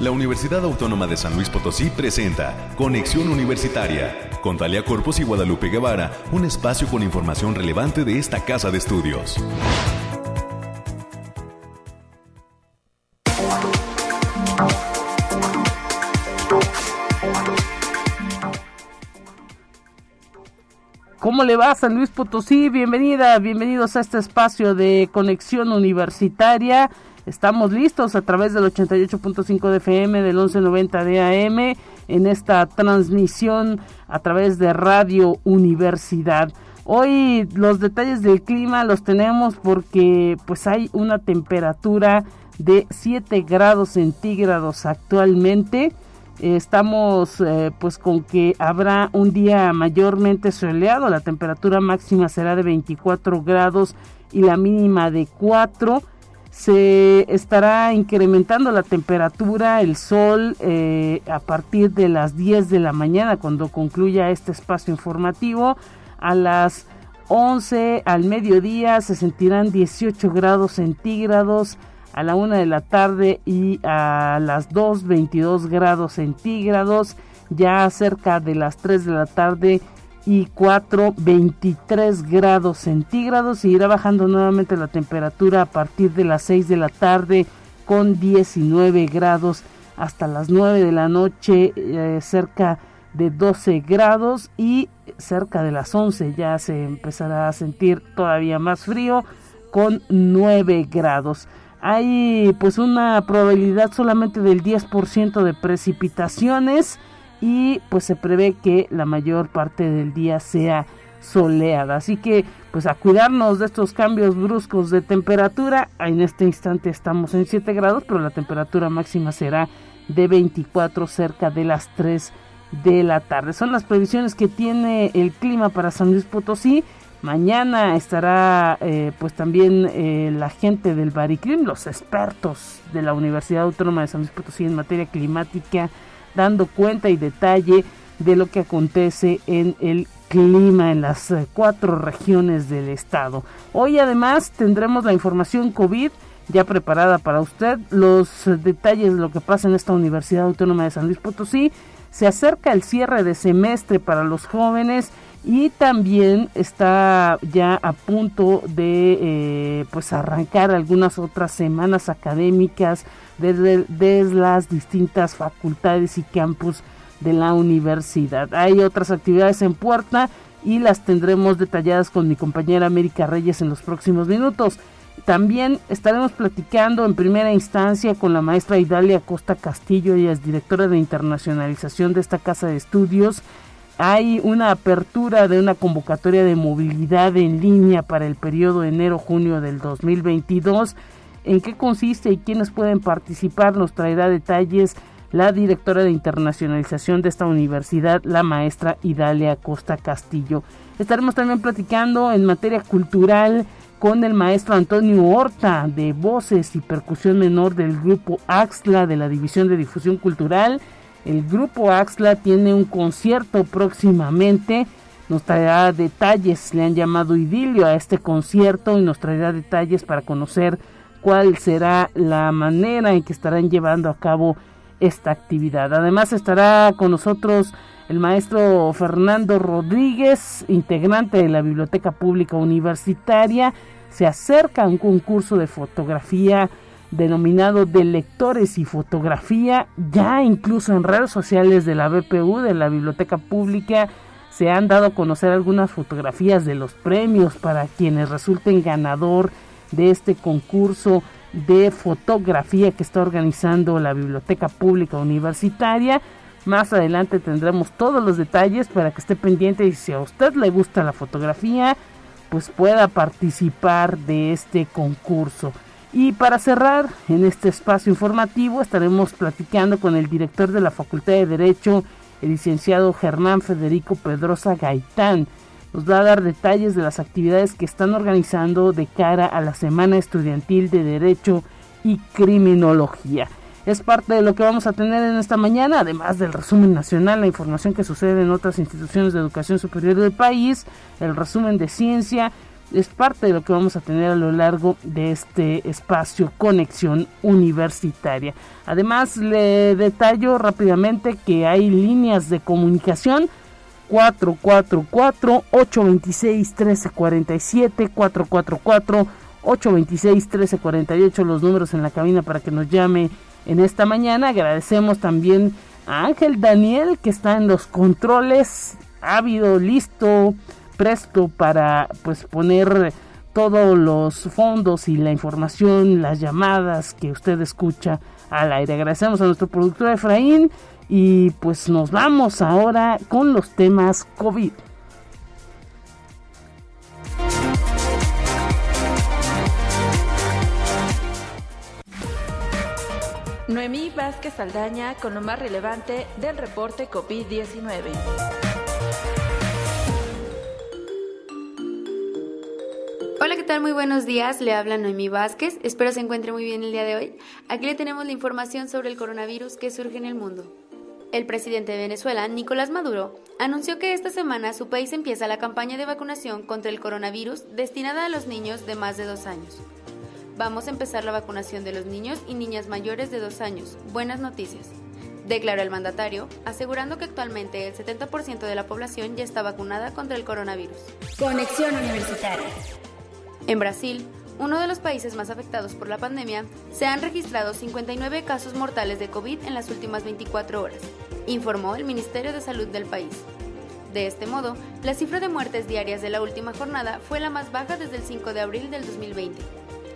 La Universidad Autónoma de San Luis Potosí presenta Conexión Universitaria con Talia Corpus y Guadalupe Guevara, un espacio con información relevante de esta casa de estudios. ¿Cómo le va San Luis Potosí? Bienvenida, bienvenidos a este espacio de conexión universitaria. Estamos listos a través del 88.5 de FM, del 1190 de AM, en esta transmisión a través de Radio Universidad. Hoy los detalles del clima los tenemos porque pues hay una temperatura de 7 grados centígrados actualmente estamos eh, pues con que habrá un día mayormente soleado, la temperatura máxima será de 24 grados y la mínima de 4. Se estará incrementando la temperatura, el sol eh, a partir de las 10 de la mañana cuando concluya este espacio informativo. A las 11 al mediodía se sentirán 18 grados centígrados a la una de la tarde y a las 2, 22 grados centígrados. Ya cerca de las 3 de la tarde y 4, 23 grados centígrados. Y irá bajando nuevamente la temperatura a partir de las 6 de la tarde con 19 grados hasta las 9 de la noche eh, cerca de 12 grados y cerca de las 11 ya se empezará a sentir todavía más frío con 9 grados hay pues una probabilidad solamente del 10% de precipitaciones y pues se prevé que la mayor parte del día sea soleada. Así que pues a cuidarnos de estos cambios bruscos de temperatura. En este instante estamos en 7 grados, pero la temperatura máxima será de 24 cerca de las 3 de la tarde. Son las previsiones que tiene el clima para San Luis Potosí. Mañana estará eh, pues también eh, la gente del Bariclim, los expertos de la Universidad Autónoma de San Luis Potosí en materia climática, dando cuenta y detalle de lo que acontece en el clima en las eh, cuatro regiones del estado. Hoy además tendremos la información COVID ya preparada para usted, los detalles de lo que pasa en esta Universidad Autónoma de San Luis Potosí. Se acerca el cierre de semestre para los jóvenes y también está ya a punto de eh, pues arrancar algunas otras semanas académicas desde, las distintas facultades y campus de la universidad. Hay otras actividades en puerta y las tendremos detalladas con mi compañera América Reyes en los próximos minutos. También estaremos platicando en primera instancia con la maestra Idalia Costa Castillo, ella es directora de internacionalización de esta casa de estudios hay una apertura de una convocatoria de movilidad en línea para el periodo enero-junio del 2022. ¿En qué consiste y quiénes pueden participar? Nos traerá detalles la directora de internacionalización de esta universidad, la maestra Idalia Costa Castillo. Estaremos también platicando en materia cultural con el maestro Antonio Horta de Voces y Percusión Menor del grupo AXLA de la División de Difusión Cultural el grupo Axla tiene un concierto próximamente. Nos traerá detalles, le han llamado idilio a este concierto y nos traerá detalles para conocer cuál será la manera en que estarán llevando a cabo esta actividad. Además estará con nosotros el maestro Fernando Rodríguez, integrante de la Biblioteca Pública Universitaria. Se acerca a un concurso de fotografía denominado de lectores y fotografía, ya incluso en redes sociales de la BPU, de la Biblioteca Pública, se han dado a conocer algunas fotografías de los premios para quienes resulten ganador de este concurso de fotografía que está organizando la Biblioteca Pública Universitaria. Más adelante tendremos todos los detalles para que esté pendiente y si a usted le gusta la fotografía, pues pueda participar de este concurso. Y para cerrar en este espacio informativo estaremos platicando con el director de la Facultad de Derecho, el licenciado Germán Federico Pedrosa Gaitán. Nos va a dar detalles de las actividades que están organizando de cara a la Semana Estudiantil de Derecho y Criminología. Es parte de lo que vamos a tener en esta mañana, además del resumen nacional, la información que sucede en otras instituciones de educación superior del país, el resumen de ciencia, es parte de lo que vamos a tener a lo largo de este espacio Conexión Universitaria. Además, le detallo rápidamente que hay líneas de comunicación 444-826-1347, 444-826-1348, los números en la cabina para que nos llame en esta mañana. Agradecemos también a Ángel Daniel que está en los controles, ávido, listo, presto para pues poner todos los fondos y la información, las llamadas que usted escucha al aire. Agradecemos a nuestro productor Efraín y pues nos vamos ahora con los temas COVID. Noemí Vázquez Saldaña con lo más relevante del reporte COVID-19. Hola, ¿qué tal? Muy buenos días. Le habla Noemí Vázquez. Espero se encuentre muy bien el día de hoy. Aquí le tenemos la información sobre el coronavirus que surge en el mundo. El presidente de Venezuela, Nicolás Maduro, anunció que esta semana su país empieza la campaña de vacunación contra el coronavirus destinada a los niños de más de dos años. Vamos a empezar la vacunación de los niños y niñas mayores de dos años. Buenas noticias declaró el mandatario, asegurando que actualmente el 70% de la población ya está vacunada contra el coronavirus. Conexión Universitaria. En Brasil, uno de los países más afectados por la pandemia, se han registrado 59 casos mortales de COVID en las últimas 24 horas, informó el Ministerio de Salud del país. De este modo, la cifra de muertes diarias de la última jornada fue la más baja desde el 5 de abril del 2020,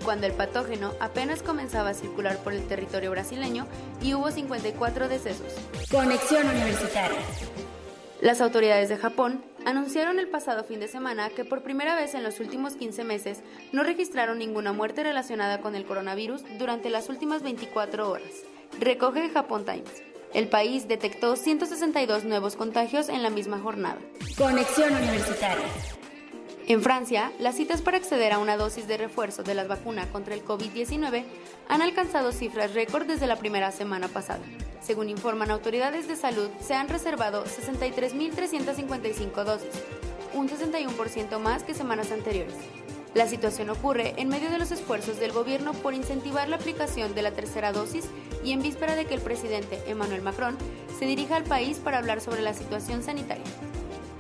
cuando el patógeno apenas comenzaba a circular por el territorio brasileño y hubo 54 decesos. Conexión Universitaria. Las autoridades de Japón anunciaron el pasado fin de semana que por primera vez en los últimos 15 meses no registraron ninguna muerte relacionada con el coronavirus durante las últimas 24 horas. Recoge Japón Times. El país detectó 162 nuevos contagios en la misma jornada. Conexión Universitaria. En Francia, las citas para acceder a una dosis de refuerzo de la vacuna contra el COVID-19 han alcanzado cifras récord desde la primera semana pasada. Según informan autoridades de salud, se han reservado 63.355 dosis, un 61% más que semanas anteriores. La situación ocurre en medio de los esfuerzos del gobierno por incentivar la aplicación de la tercera dosis y en víspera de que el presidente Emmanuel Macron se dirija al país para hablar sobre la situación sanitaria.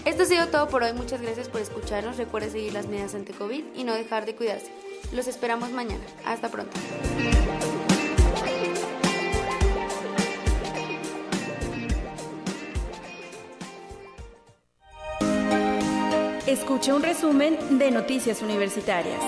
Esto ha sido todo por hoy, muchas gracias por escucharnos, recuerde seguir las medidas ante COVID y no dejar de cuidarse. Los esperamos mañana, hasta pronto. Escuche un resumen de Noticias Universitarias.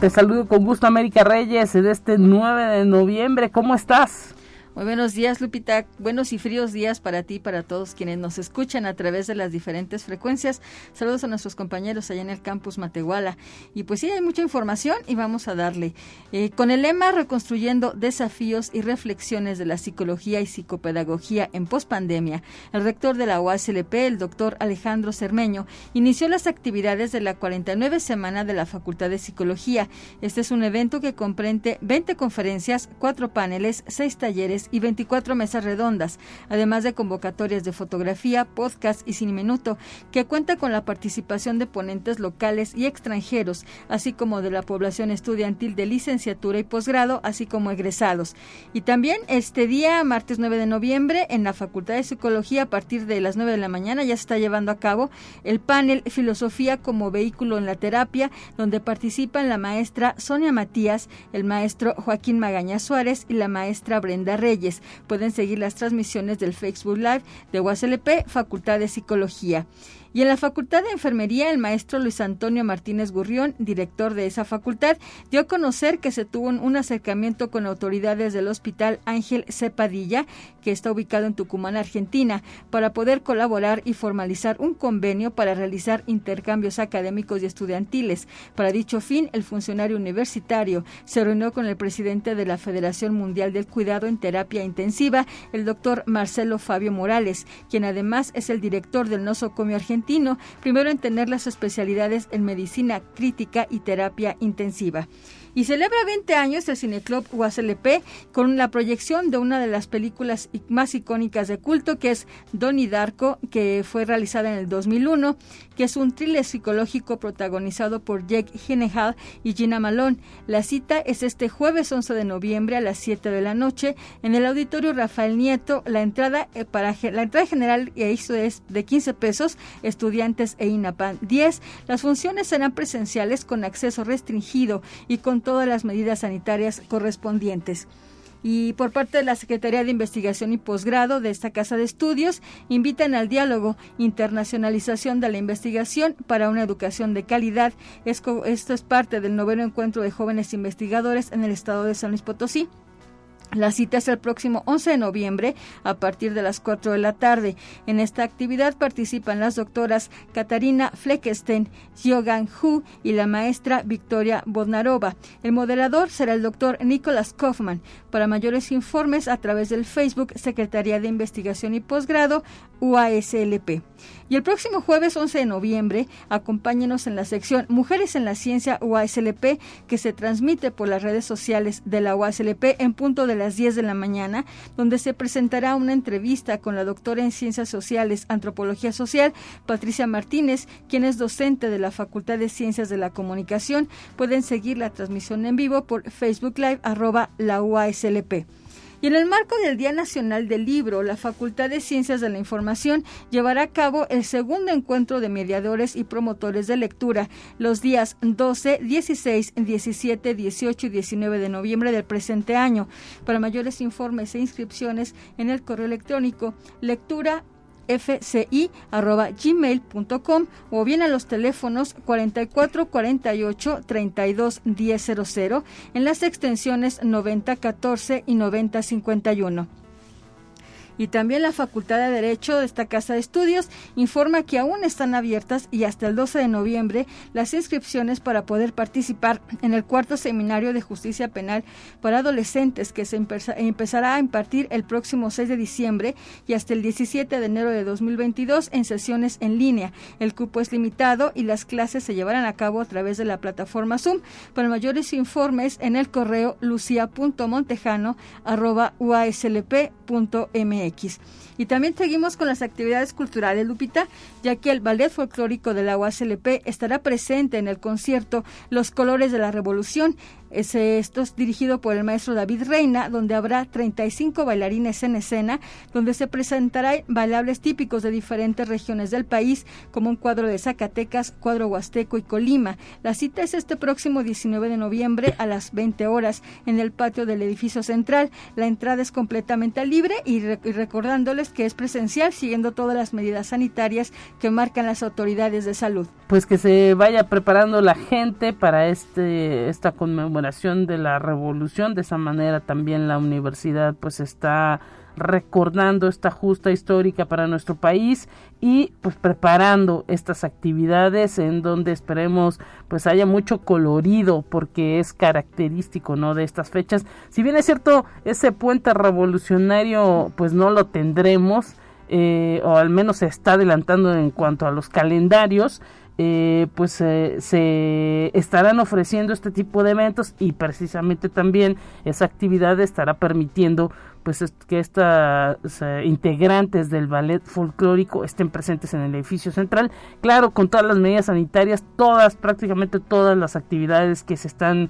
Te saludo con gusto América Reyes de este 9 de noviembre. ¿Cómo estás? Muy buenos días, Lupita. Buenos y fríos días para ti y para todos quienes nos escuchan a través de las diferentes frecuencias. Saludos a nuestros compañeros allá en el campus Matehuala. Y pues sí, hay mucha información y vamos a darle. Eh, con el lema Reconstruyendo desafíos y reflexiones de la psicología y psicopedagogía en pospandemia, el rector de la UASLP, el doctor Alejandro Cermeño, inició las actividades de la 49 semana de la Facultad de Psicología. Este es un evento que comprende 20 conferencias, cuatro paneles, seis talleres y 24 mesas redondas, además de convocatorias de fotografía, podcast y cine minuto, que cuenta con la participación de ponentes locales y extranjeros, así como de la población estudiantil de licenciatura y posgrado, así como egresados. Y también este día, martes 9 de noviembre, en la Facultad de Psicología, a partir de las 9 de la mañana, ya se está llevando a cabo el panel Filosofía como vehículo en la terapia, donde participan la maestra Sonia Matías, el maestro Joaquín Magaña Suárez y la maestra Brenda Reyes. Pueden seguir las transmisiones del Facebook Live de UASLP, Facultad de Psicología. Y en la Facultad de Enfermería, el maestro Luis Antonio Martínez Gurrión, director de esa facultad, dio a conocer que se tuvo un acercamiento con autoridades del Hospital Ángel Cepadilla, que está ubicado en Tucumán, Argentina, para poder colaborar y formalizar un convenio para realizar intercambios académicos y estudiantiles. Para dicho fin, el funcionario universitario se reunió con el presidente de la Federación Mundial del Cuidado en Terapia Intensiva, el doctor Marcelo Fabio Morales, quien además es el director del nosocomio argentino primero en tener las especialidades en medicina crítica y terapia intensiva. Y celebra 20 años el Cineclub UASLP con la proyección de una de las películas más icónicas de culto, que es Donnie Darko, que fue realizada en el 2001, que es un thriller psicológico protagonizado por Jake Gyllenhaal y Gina Malone. La cita es este jueves 11 de noviembre a las 7 de la noche en el Auditorio Rafael Nieto. La entrada eh, para la entrada general es de 15 pesos, estudiantes e INAPAN 10. Las funciones serán presenciales con acceso restringido y con todas las medidas sanitarias correspondientes. Y por parte de la Secretaría de Investigación y Posgrado de esta Casa de Estudios, invitan al diálogo Internacionalización de la Investigación para una educación de calidad. Esto es parte del noveno encuentro de jóvenes investigadores en el estado de San Luis Potosí. La cita es el próximo 11 de noviembre a partir de las 4 de la tarde. En esta actividad participan las doctoras Katarina Fleckenstein, Yogan Hu y la maestra Victoria Bodnarova. El moderador será el doctor Nicolás Kaufman. Para mayores informes a través del Facebook Secretaría de Investigación y Posgrado UASLP. Y el próximo jueves 11 de noviembre, acompáñenos en la sección Mujeres en la Ciencia UASLP, que se transmite por las redes sociales de la UASLP en punto de las 10 de la mañana, donde se presentará una entrevista con la doctora en Ciencias Sociales, Antropología Social, Patricia Martínez, quien es docente de la Facultad de Ciencias de la Comunicación. Pueden seguir la transmisión en vivo por Facebook Live arroba la UASLP. Y en el marco del Día Nacional del Libro, la Facultad de Ciencias de la Información llevará a cabo el segundo encuentro de mediadores y promotores de lectura los días 12, 16, 17, 18 y 19 de noviembre del presente año. Para mayores informes e inscripciones en el correo electrónico lectura fci.gmail.com o bien a los teléfonos 44 48 32 1000 en las extensiones 90 14 y 90 51. Y también la Facultad de Derecho de esta Casa de Estudios informa que aún están abiertas y hasta el 12 de noviembre las inscripciones para poder participar en el cuarto seminario de justicia penal para adolescentes que se empezará a impartir el próximo 6 de diciembre y hasta el 17 de enero de 2022 en sesiones en línea. El cupo es limitado y las clases se llevarán a cabo a través de la plataforma Zoom. Para mayores informes en el correo lucia.montejano.uaslp.mx. Y también seguimos con las actividades culturales, Lupita, ya que el Ballet Folclórico de la UASLP estará presente en el concierto Los Colores de la Revolución esto es dirigido por el maestro David Reina, donde habrá 35 bailarines en escena, donde se presentarán bailables típicos de diferentes regiones del país, como un cuadro de Zacatecas, cuadro huasteco y Colima. La cita es este próximo 19 de noviembre a las 20 horas en el patio del edificio central. La entrada es completamente libre y, y recordándoles que es presencial, siguiendo todas las medidas sanitarias que marcan las autoridades de salud. Pues que se vaya preparando la gente para este esta conmemoración de la revolución. De esa manera también la universidad pues está recordando esta justa histórica para nuestro país y pues preparando estas actividades en donde esperemos pues haya mucho colorido porque es característico no de estas fechas si bien es cierto ese puente revolucionario pues no lo tendremos eh, o al menos se está adelantando en cuanto a los calendarios eh, pues eh, se estarán ofreciendo este tipo de eventos y precisamente también esa actividad estará permitiendo pues que estas eh, integrantes del ballet folclórico estén presentes en el edificio central. Claro con todas las medidas sanitarias todas prácticamente todas las actividades que se están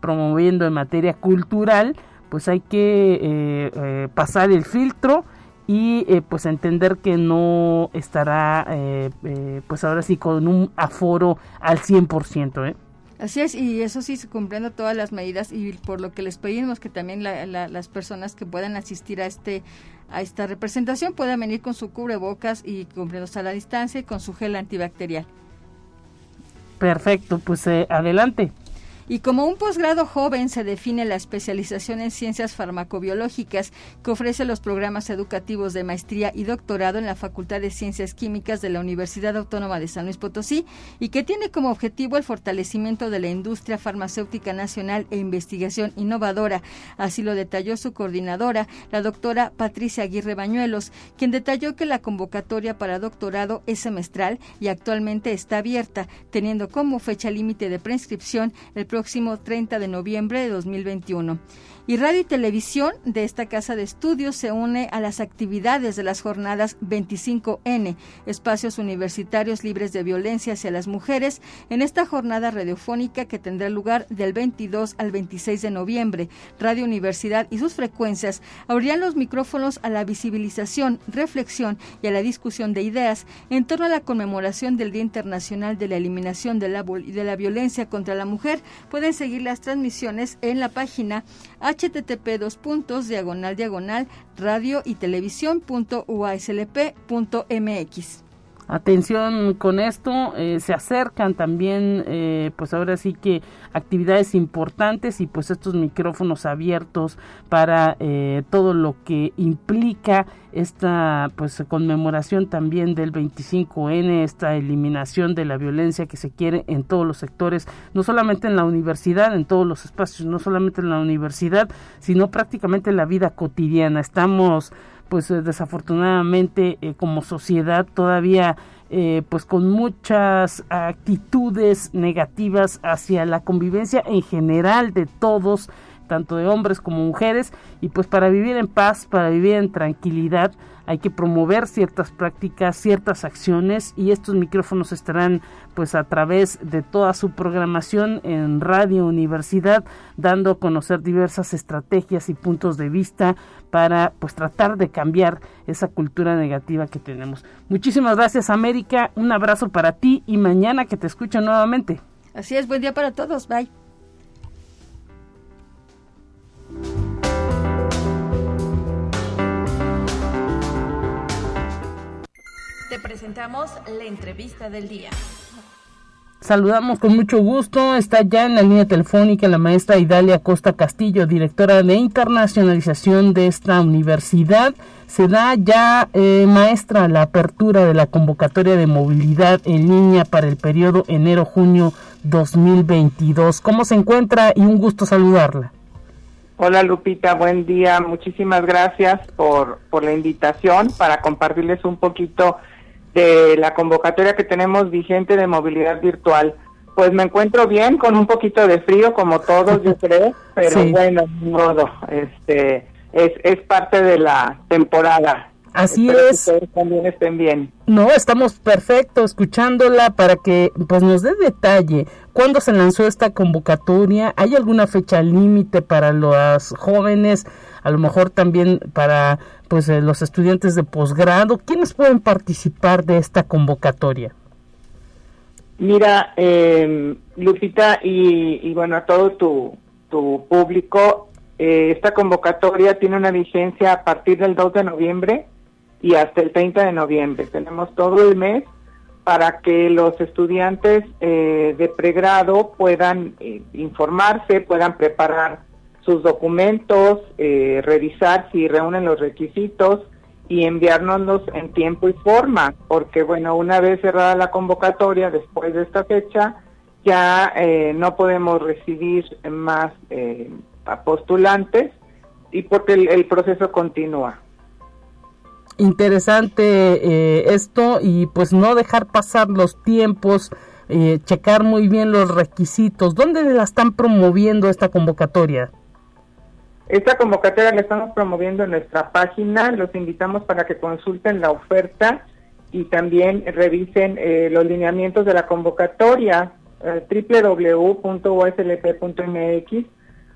promoviendo en materia cultural pues hay que pasar el filtro y eh, pues entender que no estará eh, eh, pues ahora sí con un aforo al 100%. ¿eh? Así es, y eso sí, cumpliendo todas las medidas y por lo que les pedimos que también las personas que puedan asistir a este a esta representación puedan venir con su cubrebocas y cumpliendo a la distancia y con su gel antibacterial. Perfecto, pues adelante. Y como un posgrado joven se define la especialización en ciencias farmacobiológicas que ofrece los programas educativos de maestría y doctorado en la Facultad de Ciencias Químicas de la Universidad Autónoma de San Luis Potosí y que tiene como objetivo el fortalecimiento de la industria farmacéutica nacional e investigación innovadora. Así lo detalló su coordinadora, la doctora Patricia Aguirre Bañuelos, quien detalló que la convocatoria para doctorado es semestral y actualmente está abierta, teniendo como fecha límite de prescripción el próximo 30 de noviembre de 2021. Y Radio y Televisión de esta casa de estudios se une a las actividades de las jornadas 25N, espacios universitarios libres de violencia hacia las mujeres, en esta jornada radiofónica que tendrá lugar del 22 al 26 de noviembre. Radio Universidad y sus frecuencias abrirán los micrófonos a la visibilización, reflexión y a la discusión de ideas en torno a la conmemoración del Día Internacional de la Eliminación de la, de la Violencia contra la Mujer. Pueden seguir las transmisiones en la página http dos puntos diagonal diagonal radio y televisión punto punto mx. Atención con esto, eh, se acercan también, eh, pues ahora sí que actividades importantes y pues estos micrófonos abiertos para eh, todo lo que implica esta pues conmemoración también del 25N, esta eliminación de la violencia que se quiere en todos los sectores, no solamente en la universidad, en todos los espacios, no solamente en la universidad, sino prácticamente en la vida cotidiana. Estamos pues eh, desafortunadamente eh, como sociedad todavía eh, pues con muchas actitudes negativas hacia la convivencia en general de todos tanto de hombres como mujeres y pues para vivir en paz para vivir en tranquilidad hay que promover ciertas prácticas, ciertas acciones y estos micrófonos estarán pues a través de toda su programación en Radio Universidad dando a conocer diversas estrategias y puntos de vista para pues tratar de cambiar esa cultura negativa que tenemos. Muchísimas gracias América, un abrazo para ti y mañana que te escucho nuevamente. Así es, buen día para todos, bye. Te presentamos la entrevista del día. Saludamos con mucho gusto. Está ya en la línea telefónica la maestra Idalia Costa Castillo, directora de internacionalización de esta universidad. Se da ya, eh, maestra, la apertura de la convocatoria de movilidad en línea para el periodo enero-junio 2022. ¿Cómo se encuentra? Y un gusto saludarla. Hola Lupita, buen día. Muchísimas gracias por, por la invitación para compartirles un poquito de la convocatoria que tenemos vigente de movilidad virtual. Pues me encuentro bien, con un poquito de frío, como todos, yo creo, pero bueno, modo, este, es, es parte de la temporada. Así es. también estén bien. No, estamos perfecto escuchándola para que pues nos dé detalle. ¿Cuándo se lanzó esta convocatoria? ¿Hay alguna fecha límite para los jóvenes? A lo mejor también para pues eh, los estudiantes de posgrado. ¿Quiénes pueden participar de esta convocatoria? Mira, eh, Lupita y, bueno, a todo tu, público, eh, esta convocatoria tiene una vigencia a partir del 2 de noviembre y hasta el 30 de noviembre. Tenemos todo el mes para que los estudiantes eh, de pregrado puedan eh, informarse, puedan preparar sus documentos, eh, revisar si reúnen los requisitos y enviárnoslos en tiempo y forma, porque bueno, una vez cerrada la convocatoria, después de esta fecha, ya no podemos recibir más postulantes y porque el proceso continúa interesante eh, esto y pues no dejar pasar los tiempos, eh, checar muy bien los requisitos. ¿Dónde la están promoviendo esta convocatoria? Esta convocatoria la estamos promoviendo en nuestra página. Los invitamos para que consulten la oferta y también revisen eh, los lineamientos de la convocatoria www.uslp.mx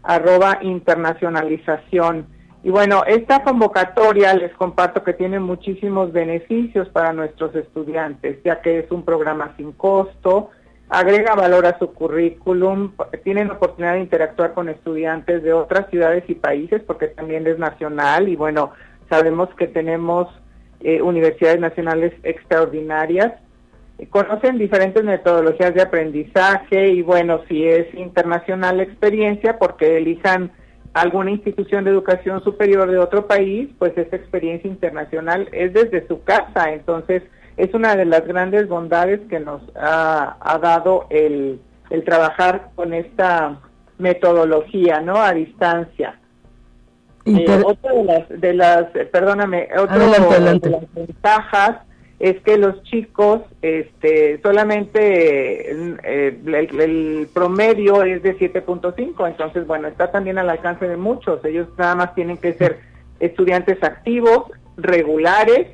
arroba internacionalización y bueno, esta convocatoria les comparto que tiene muchísimos beneficios para nuestros estudiantes, ya que es un programa sin costo, agrega valor a su currículum, tienen oportunidad de interactuar con estudiantes de otras ciudades y países, porque también es nacional y bueno, sabemos que tenemos eh, universidades nacionales extraordinarias, conocen diferentes metodologías de aprendizaje y bueno, si es internacional la experiencia, porque elijan alguna institución de educación superior de otro país, pues esa experiencia internacional es desde su casa. Entonces, es una de las grandes bondades que nos ha, dado el, el, trabajar con esta metodología, ¿no? A distancia. Eh, otra de las, de las, perdóname, otra de las ventajas es que los chicos, este, solamente eh, el, promedio es de 7.5, entonces bueno, está también al alcance de muchos, ellos nada más tienen que ser estudiantes activos, regulares,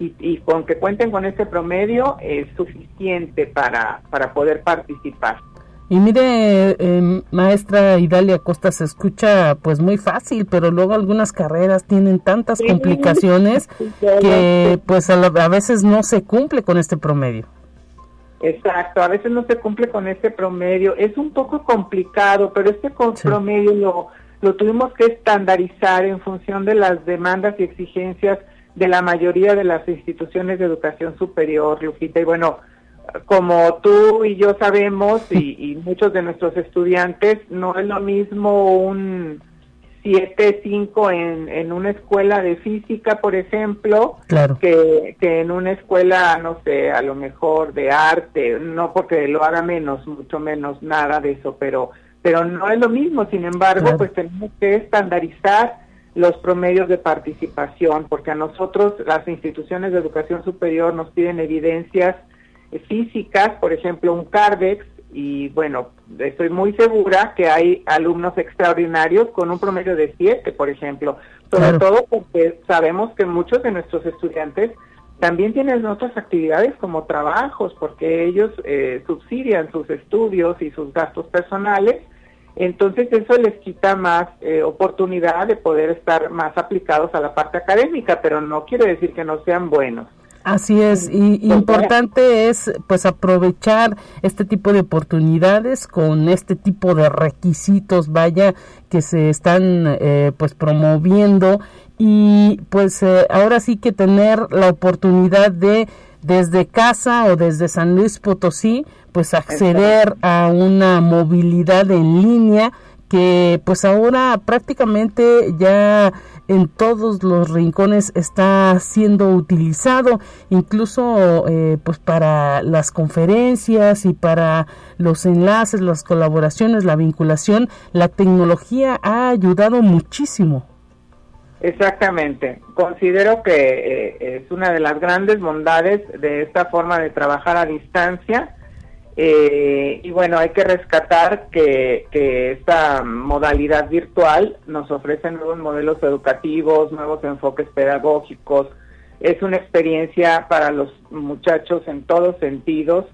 y, con que cuenten con este promedio es suficiente para, para poder participar. Y mire, eh, maestra Idalia Costa, se escucha pues muy fácil, pero luego algunas carreras tienen tantas complicaciones que pues a, veces no se cumple con este promedio. Exacto, a veces no se cumple con este promedio. Es un poco complicado, pero este promedio lo, lo tuvimos que estandarizar en función de las demandas y exigencias de la mayoría de las instituciones de educación superior, Lupita. Y bueno, como tú y yo sabemos, y, muchos de nuestros estudiantes, no es lo mismo un 7-5 en, en una escuela de física, por ejemplo, que, que en una escuela, no sé, a lo mejor de arte, no porque lo haga menos, mucho menos, nada de eso, pero, pero no es lo mismo, sin embargo, pues tenemos que estandarizar los promedios de participación, porque a nosotros las instituciones de educación superior nos piden evidencias físicas, por ejemplo, un CARDEX, y bueno, estoy muy segura que hay alumnos extraordinarios con un promedio de 7, por ejemplo, sobre todo porque sabemos que muchos de nuestros estudiantes también tienen otras actividades como trabajos, porque ellos eh, subsidian sus estudios y sus gastos personales, entonces eso les quita más eh, oportunidad de poder estar más aplicados a la parte académica, pero no quiere decir que no sean buenos. Así es, y importante es pues aprovechar este tipo de oportunidades con este tipo de requisitos, vaya, que se están eh, pues promoviendo y pues eh, ahora sí que tener la oportunidad de desde casa o desde San Luis Potosí pues acceder a una movilidad en línea que pues ahora prácticamente ya en todos los rincones está siendo utilizado, incluso eh, pues para las conferencias y para los enlaces, las colaboraciones, la vinculación, la tecnología ha ayudado muchísimo. Exactamente. Considero que eh, es una de las grandes bondades de esta forma de trabajar a distancia eh, y bueno, hay que rescatar que, esta modalidad virtual nos ofrece nuevos modelos educativos, nuevos enfoques pedagógicos. Es una experiencia para los muchachos en todos sentidos.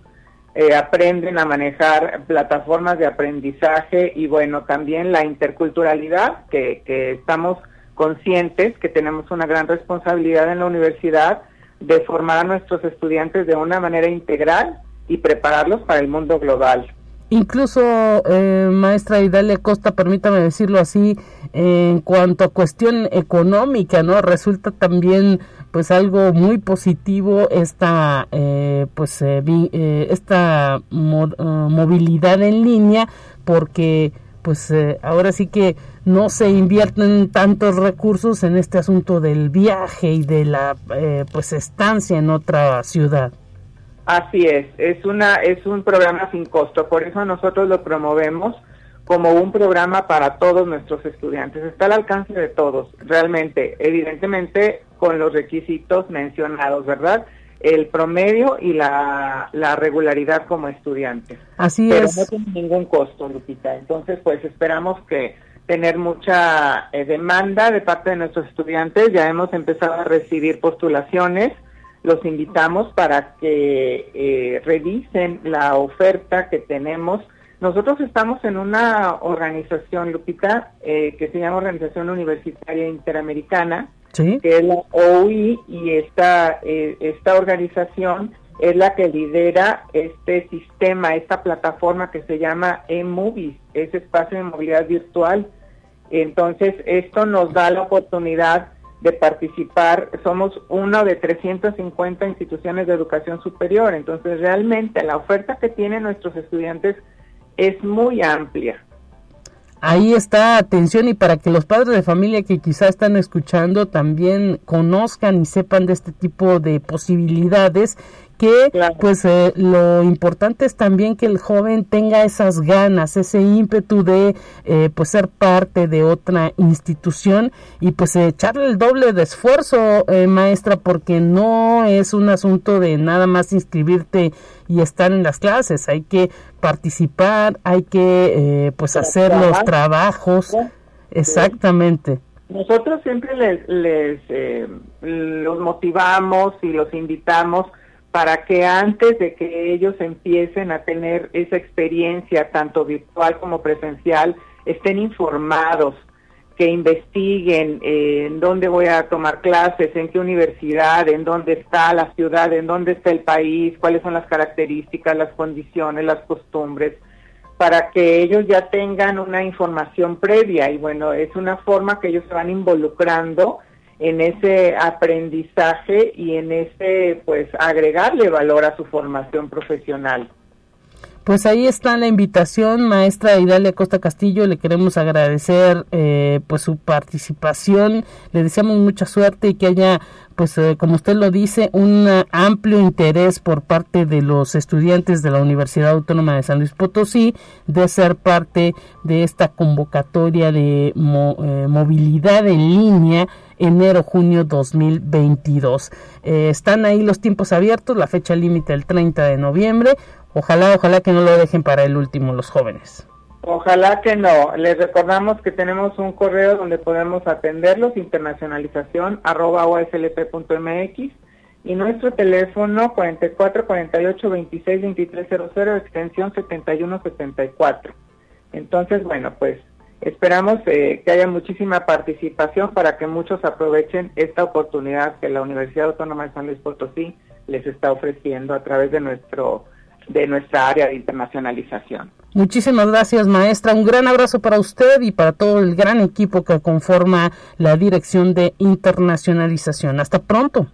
Eh, aprenden a manejar plataformas de aprendizaje y bueno, también la interculturalidad, que, que estamos conscientes que tenemos una gran responsabilidad en la universidad de formar a nuestros estudiantes de una manera integral y prepararlos para el mundo global. Incluso, eh, maestra Idalia Costa, permítame decirlo así, en cuanto a cuestión económica, ¿no? Resulta también pues algo muy positivo esta eh, pues eh, eh esta movilidad en línea porque pues ahora sí que no se invierten tantos recursos en este asunto del viaje y de la pues estancia en otra ciudad. Así es, es una es un programa sin costo, por eso nosotros lo promovemos como un programa para todos nuestros estudiantes. Está al alcance de todos, realmente, evidentemente con los requisitos mencionados, ¿verdad? El promedio y la, regularidad como estudiantes. Así Pero es. no tiene ningún costo, Lupita. Entonces, pues esperamos que tener mucha eh, demanda de parte de nuestros estudiantes. Ya hemos empezado a recibir postulaciones los invitamos para que eh, revisen la oferta que tenemos. Nosotros estamos en una organización, Lupita, eh, que se llama Organización Universitaria Interamericana, que es la OI, y esta, eh, esta organización es la que lidera este sistema, esta plataforma que se llama eMovies, ese espacio de movilidad virtual. Entonces, esto nos da la oportunidad de participar, somos una de 350 instituciones de educación superior, entonces realmente la oferta que tienen nuestros estudiantes es muy amplia. Ahí está, atención, y para que los padres de familia que quizá están escuchando también conozcan y sepan de este tipo de posibilidades que pues eh, lo importante es también que el joven tenga esas ganas, ese ímpetu de eh, pues ser parte de otra institución y pues echarle el doble de esfuerzo, eh, maestra, porque no es un asunto de nada más inscribirte y estar en las clases, hay que participar, hay que pues hacer los trabajos. Exactamente. Nosotros siempre les, les los motivamos y los invitamos para que antes de que ellos empiecen a tener esa experiencia, tanto virtual como presencial, estén informados, que investiguen eh, en dónde voy a tomar clases, en qué universidad, en dónde está la ciudad, en dónde está el país, cuáles son las características, las condiciones, las costumbres, para que ellos ya tengan una información previa. Y bueno, es una forma que ellos se van involucrando en ese aprendizaje y en ese, pues, agregarle valor a su formación profesional. Pues ahí está la invitación, maestra Idalia Costa Castillo. Le queremos agradecer eh, pues su participación. Le deseamos mucha suerte y que haya, pues eh, como usted lo dice, un amplio interés por parte de los estudiantes de la Universidad Autónoma de San Luis Potosí de ser parte de esta convocatoria de eh, movilidad en línea enero-junio 2022. Eh, están ahí los tiempos abiertos, la fecha límite el 30 de noviembre. Ojalá, ojalá que no lo dejen para el último los jóvenes. Ojalá que no. Les recordamos que tenemos un correo donde podemos atenderlos, internacionalización arroba oslp.mx y nuestro teléfono 44 48 26 23 00 extensión 71 74. Entonces, bueno, pues Esperamos eh, que haya muchísima participación para que muchos aprovechen esta oportunidad que la Universidad Autónoma de San Luis Potosí les está ofreciendo a través de nuestro de nuestra área de internacionalización. Muchísimas gracias, maestra. Un gran abrazo para usted y para todo el gran equipo que conforma la Dirección de Internacionalización. Hasta pronto.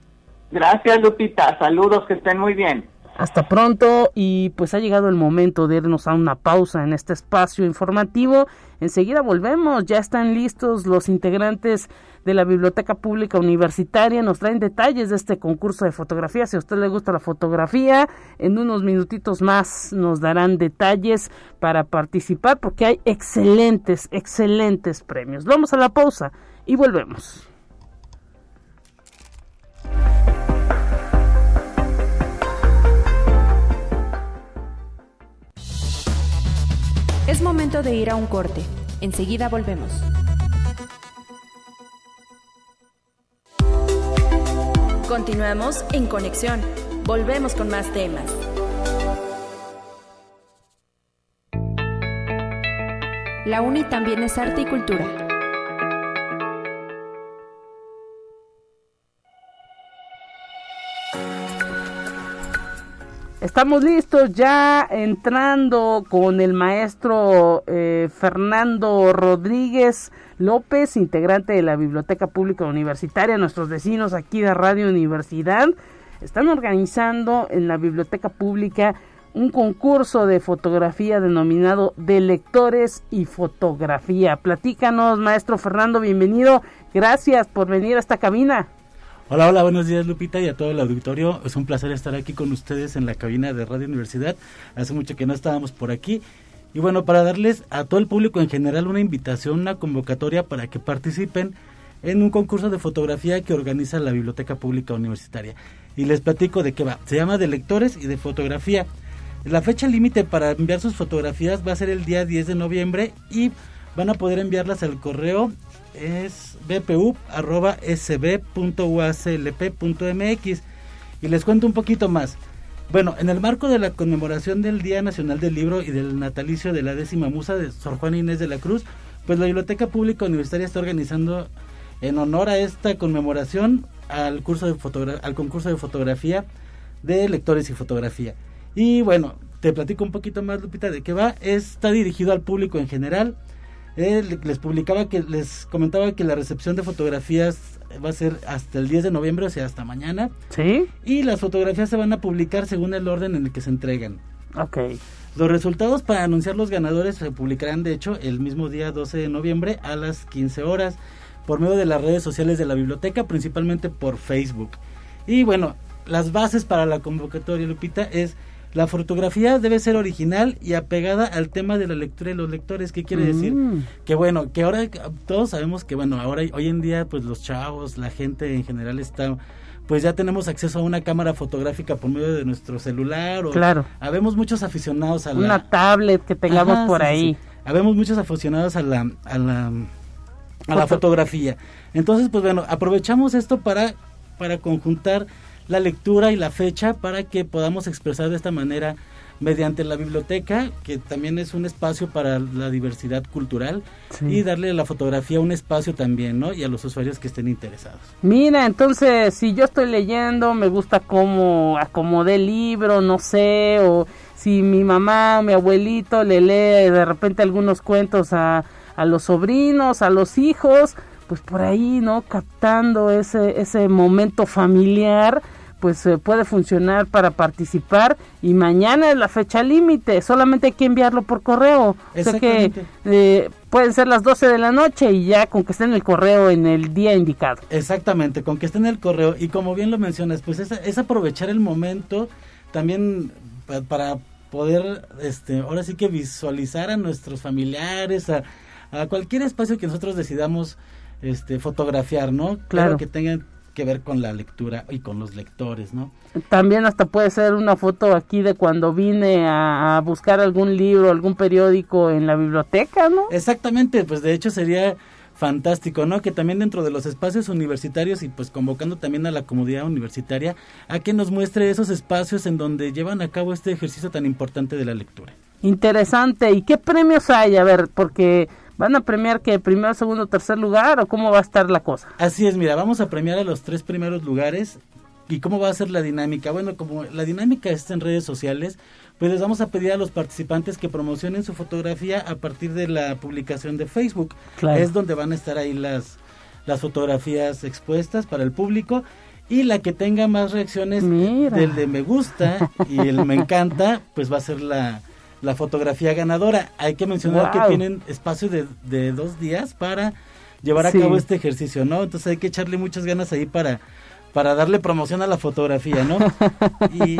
Gracias, Lupita. Saludos, que estén muy bien. Hasta pronto y pues ha llegado el momento de irnos a una pausa en este espacio informativo. Enseguida volvemos, ya están listos los integrantes de la Biblioteca Pública Universitaria, nos traen detalles de este concurso de fotografía. Si a usted le gusta la fotografía, en unos minutitos más nos darán detalles para participar porque hay excelentes, excelentes premios. Vamos a la pausa y volvemos. Momento de ir a un corte. Enseguida volvemos. Continuamos en conexión. Volvemos con más temas. La UNI también es arte y cultura. Estamos listos ya entrando con el maestro eh, Fernando Rodríguez López, integrante de la Biblioteca Pública Universitaria, nuestros vecinos aquí de Radio Universidad. Están organizando en la Biblioteca Pública un concurso de fotografía denominado de lectores y fotografía. Platícanos, maestro Fernando, bienvenido. Gracias por venir a esta cabina. Hola, hola, buenos días Lupita y a todo el auditorio. Es un placer estar aquí con ustedes en la cabina de Radio Universidad. Hace mucho que no estábamos por aquí. Y bueno, para darles a todo el público en general una invitación, una convocatoria para que participen en un concurso de fotografía que organiza la Biblioteca Pública Universitaria. Y les platico de qué va. Se llama de lectores y de fotografía. La fecha límite para enviar sus fotografías va a ser el día 10 de noviembre y van a poder enviarlas al correo es bpu.sb.uaclp.mx y les cuento un poquito más. Bueno, en el marco de la conmemoración del Día Nacional del Libro y del natalicio de la décima musa de Sor Juana Inés de la Cruz, pues la Biblioteca Pública Universitaria está organizando en honor a esta conmemoración al, curso de al concurso de fotografía de lectores y fotografía. Y bueno, te platico un poquito más, Lupita, de qué va. Está dirigido al público en general les publicaba que les comentaba que la recepción de fotografías va a ser hasta el 10 de noviembre, o sea, hasta mañana. Sí. Y las fotografías se van a publicar según el orden en el que se entregan. Ok. Los resultados para anunciar los ganadores se publicarán, de hecho, el mismo día 12 de noviembre a las 15 horas por medio de las redes sociales de la biblioteca, principalmente por Facebook. Y bueno, las bases para la convocatoria, Lupita, es la fotografía debe ser original y apegada al tema de la lectura y los lectores. ¿Qué quiere decir? Mm. Que bueno, que ahora todos sabemos que bueno, ahora hoy en día pues los chavos, la gente en general está pues ya tenemos acceso a una cámara fotográfica por medio de nuestro celular o Claro. habemos muchos aficionados a la Una tablet que tengamos Ajá, por sí, ahí. sí. Habemos muchos aficionados a la a la a la Foto- fotografía. Entonces, pues bueno, aprovechamos esto para para conjuntar la lectura y la fecha para que podamos expresar de esta manera mediante la biblioteca, que también es un espacio para la diversidad cultural, Sí. y darle a la fotografía un espacio también, ¿no? Y a los usuarios que estén interesados. Mira, entonces, si yo estoy leyendo, me gusta cómo acomodé el libro, no sé, o si mi mamá o mi abuelito le lee de repente algunos cuentos a, a los sobrinos, a los hijos, pues por ahí, ¿no? Captando ese, ese momento familiar, pues eh, puede funcionar para participar y mañana es la fecha límite, solamente hay que enviarlo por correo. O sea que eh, pueden ser las 12 de la noche y ya con que esté en el correo en el día indicado. Exactamente, con que esté en el correo y como bien lo mencionas, pues es, es aprovechar el momento también pa- para poder, este, ahora sí que visualizar a nuestros familiares, a, a cualquier espacio que nosotros decidamos este, fotografiar, ¿no? Claro. que tengan que ver con la lectura y con los lectores, ¿no? También hasta puede ser una foto aquí de cuando vine a, a buscar algún libro, algún periódico en la biblioteca, ¿no? Exactamente, pues de hecho sería fantástico, ¿no? Que también dentro de los espacios universitarios y pues convocando también a la comunidad universitaria a que nos muestre esos espacios en donde llevan a cabo este ejercicio tan importante de la lectura. Interesante. ¿Y qué premios hay? A ver, porque van a premiar que primero, segundo, tercer lugar o cómo va a estar la cosa. Así es, mira, vamos a premiar a los tres primeros lugares. ¿Y cómo va a ser la dinámica? Bueno, como la dinámica está en redes sociales, pues les vamos a pedir a los participantes que promocionen su fotografía a partir de la publicación de Facebook. Claro. Es donde van a estar ahí las, las fotografías expuestas para el público. Y la que tenga más reacciones Mira. del de me gusta y el me encanta, pues va a ser la, la fotografía ganadora. Hay que mencionar Wow. que tienen espacio de, de dos días para llevar a Sí. cabo este ejercicio, ¿no? Entonces hay que echarle muchas ganas ahí para para darle promoción a la fotografía, ¿no? Y,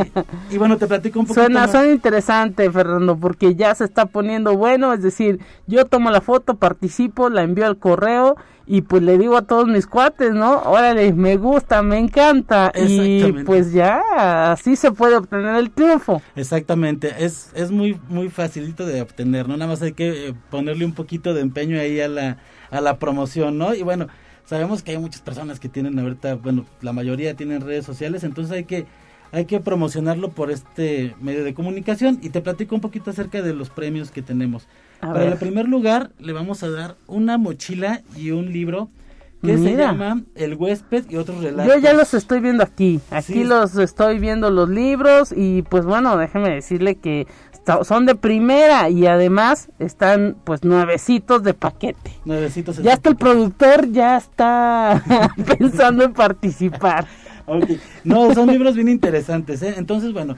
y bueno, te platico un poquito Suena, más. suena interesante, Fernando, porque ya se está poniendo bueno, es decir, yo tomo la foto, participo, la envío al correo y pues le digo a todos mis cuates, ¿no? Órale, me gusta, me encanta y pues ya, así se puede obtener el triunfo. Exactamente, es, es muy muy facilito de obtener, ¿no? Nada más hay que eh, ponerle un poquito de empeño ahí a la, a la promoción, ¿no? Y bueno, sabemos que hay muchas personas que tienen ahorita, bueno, la mayoría tienen redes sociales, entonces hay que hay que promocionarlo por este medio de comunicación y te platico un poquito acerca de los premios que tenemos. A Para ver. el primer lugar le vamos a dar una mochila y un libro que se llama El huésped y otros relatos. Yo ya los estoy viendo aquí, aquí Sí. los estoy viendo los libros y pues bueno, déjeme decirle que son de primera y además están pues nuevecitos de paquete. Nuevecitos Ya hasta el productor ya está pensando en participar. Ok. No, son libros bien interesantes, ¿eh? Entonces, bueno,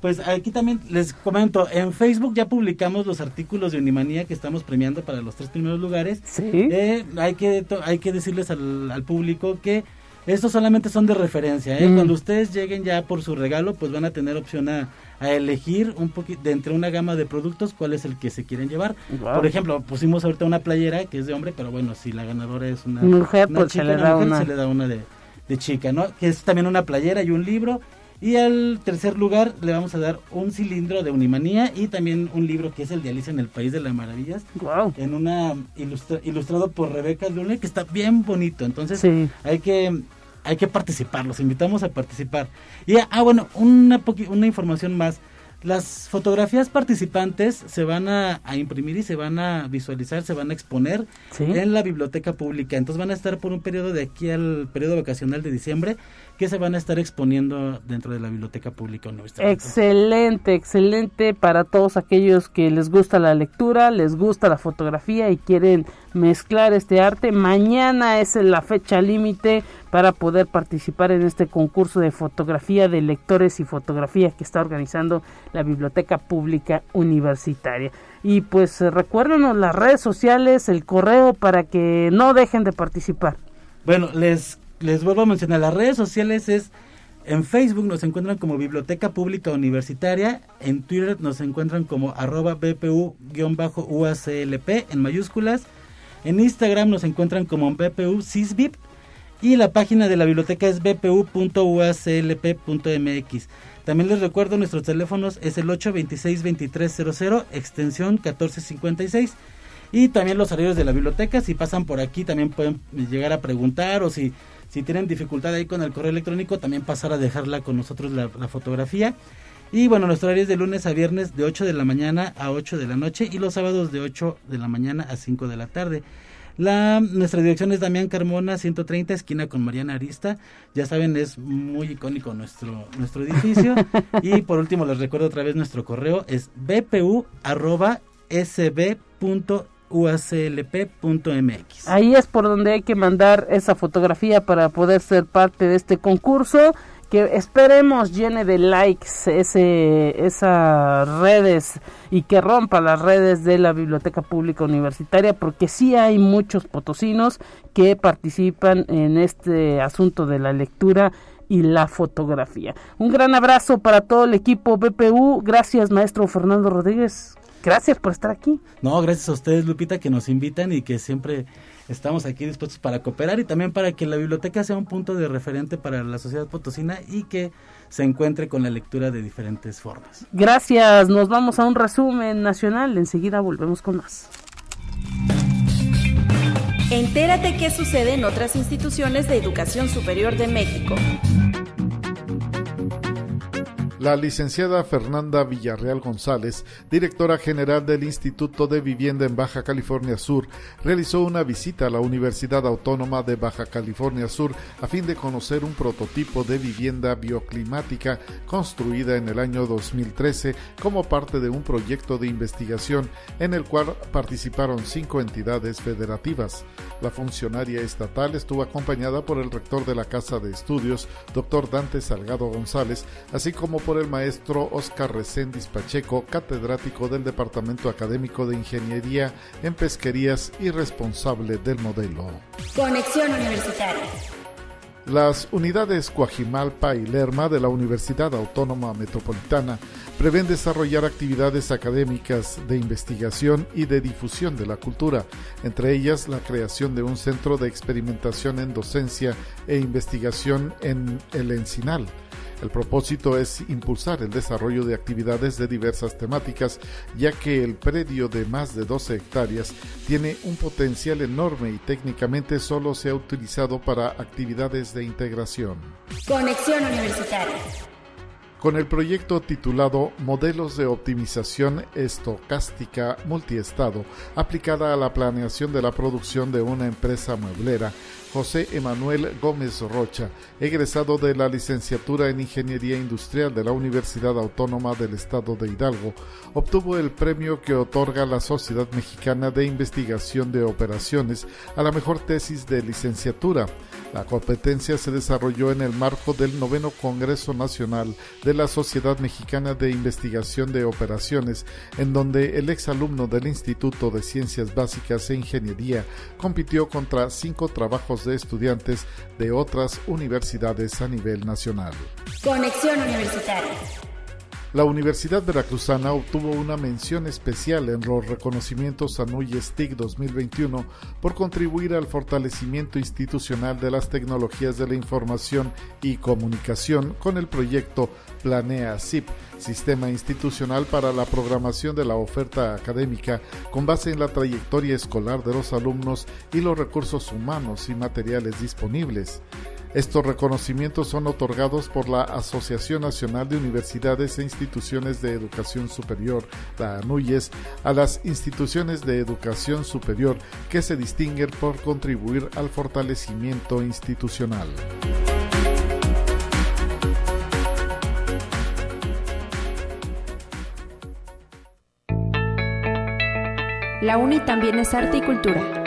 pues aquí también les comento, en Facebook ya publicamos los artículos de Unimanía que estamos premiando para los tres primeros lugares. Sí. Eh, hay, que, hay que decirles al, al público que estos solamente son de referencia, ¿eh? Mm. Cuando ustedes lleguen ya por su regalo, pues van a tener opción a, a elegir un poquito de entre una gama de productos cuál es el que se quieren llevar. Por ejemplo, pusimos ahorita una playera que es de hombre, pero bueno, si la ganadora es una Mujer, una pues, se le una da mujer, una. se le da una de, de chica, ¿no? Que es también una playera y un libro. Y al tercer lugar le vamos a dar un cilindro de Unimanía y también un libro que es el de Alicia en el País de las Maravillas, Wow. en una ilustra- ilustrado por Rebeca Lune, que está bien bonito. Entonces Sí. hay que hay que participar, los invitamos a participar. Y ah, bueno, una, una información más. Las fotografías participantes se van a, a imprimir y se van a visualizar, se van a exponer Sí. en la biblioteca pública. Entonces van a estar por un periodo de aquí al periodo vacacional de diciembre que se van a estar exponiendo dentro de la biblioteca pública universitaria. Excelente, excelente para todos aquellos que les gusta la lectura, les gusta la fotografía y quieren mezclar este arte. Mañana es la fecha límite para poder participar en este concurso de fotografía de lectores y fotografía que está organizando la Biblioteca Pública Universitaria. Y pues eh, recuérdenos las redes sociales, el correo para que no dejen de participar. Bueno, les, les vuelvo a mencionar, las redes sociales es En Facebook nos encuentran como Biblioteca Pública Universitaria, en Twitter nos encuentran como arroba BPU-UACLP en mayúsculas, en Instagram nos encuentran como BPU CISBIP y la página de la biblioteca es bpu.uaclp.mx. También les recuerdo nuestros teléfonos es el 826-2300, extensión 1456. Y también los horarios de la biblioteca, si pasan por aquí también pueden llegar a preguntar o si, si tienen dificultad ahí con el correo electrónico, también pasar a dejarla con nosotros la, fotografía. Y bueno, nuestro horario es de lunes a viernes de 8 de la mañana a 8 de la noche y los sábados de 8 de la mañana a 5 de la tarde. La, nuestra dirección es Damián Carmona, 130, esquina con Mariana Arista. Ya saben, es muy icónico nuestro, nuestro edificio. y por último, les recuerdo otra vez nuestro correo, es bpu.sb.uaclp.mx. Ahí es por donde hay que mandar esa fotografía para poder ser parte de este concurso que esperemos llene de likes ese, esas redes y que rompa las redes de la Biblioteca Pública Universitaria porque sí hay muchos potosinos que participan en este asunto de la lectura y la fotografía. Un gran abrazo para todo el equipo BPU. Gracias, maestro Fernando Rodríguez. Gracias por estar aquí. No, gracias a ustedes, Lupita, que nos invitan y que siempre estamos aquí dispuestos para cooperar y también para que la biblioteca sea un punto de referente para la sociedad potosina y que se encuentre con la lectura de diferentes formas. Gracias, nos vamos a un resumen nacional, enseguida volvemos con más. Entérate qué sucede en otras instituciones de educación superior de México. La licenciada Fernanda Villarreal González, directora general del Instituto de Vivienda en Baja California Sur, realizó una visita a la Universidad Autónoma de Baja California Sur a fin de conocer un prototipo de vivienda bioclimática construida en el año 2013 como parte de un proyecto de investigación en el cual participaron cinco entidades federativas. La funcionaria estatal estuvo acompañada por el rector de la Casa de Estudios, doctor Dante Salgado González, así como por el maestro Oscar Recendis Pacheco, catedrático del Departamento Académico de Ingeniería en Pesquerías y responsable del modelo. Conexión Universitaria. Las unidades Coajimalpa y Lerma de la Universidad Autónoma Metropolitana prevén desarrollar actividades académicas de investigación y de difusión de la cultura, entre ellas la creación de un centro de experimentación en docencia e investigación en el Encinal el propósito es impulsar el desarrollo de actividades de diversas temáticas, ya que el predio de más de 12 hectáreas tiene un potencial enorme y técnicamente solo se ha utilizado para actividades de integración. Conexión Universitaria con el proyecto titulado Modelos de Optimización Estocástica Multiestado, aplicada a la planeación de la producción de una empresa mueblera, José Emanuel Gómez Rocha, egresado de la licenciatura en Ingeniería Industrial de la Universidad Autónoma del Estado de Hidalgo, obtuvo el premio que otorga la Sociedad Mexicana de Investigación de Operaciones a la mejor tesis de licenciatura. La competencia se desarrolló en el marco del noveno Congreso Nacional de la Sociedad Mexicana de Investigación de Operaciones, en donde el exalumno del Instituto de Ciencias Básicas e Ingeniería compitió contra cinco trabajos de estudiantes de otras universidades a nivel nacional. Conexión Universitaria. La Universidad Veracruzana obtuvo una mención especial en los reconocimientos ANUY STIC 2021 por contribuir al fortalecimiento institucional de las tecnologías de la información y comunicación con el proyecto Planea SIP, Sistema Institucional para la Programación de la Oferta Académica, con base en la trayectoria escolar de los alumnos y los recursos humanos y materiales disponibles. Estos reconocimientos son otorgados por la Asociación Nacional de Universidades e Instituciones de Educación Superior, la ANUYES, a las instituciones de educación superior que se distinguen por contribuir al fortalecimiento institucional. La UNI también es arte y cultura.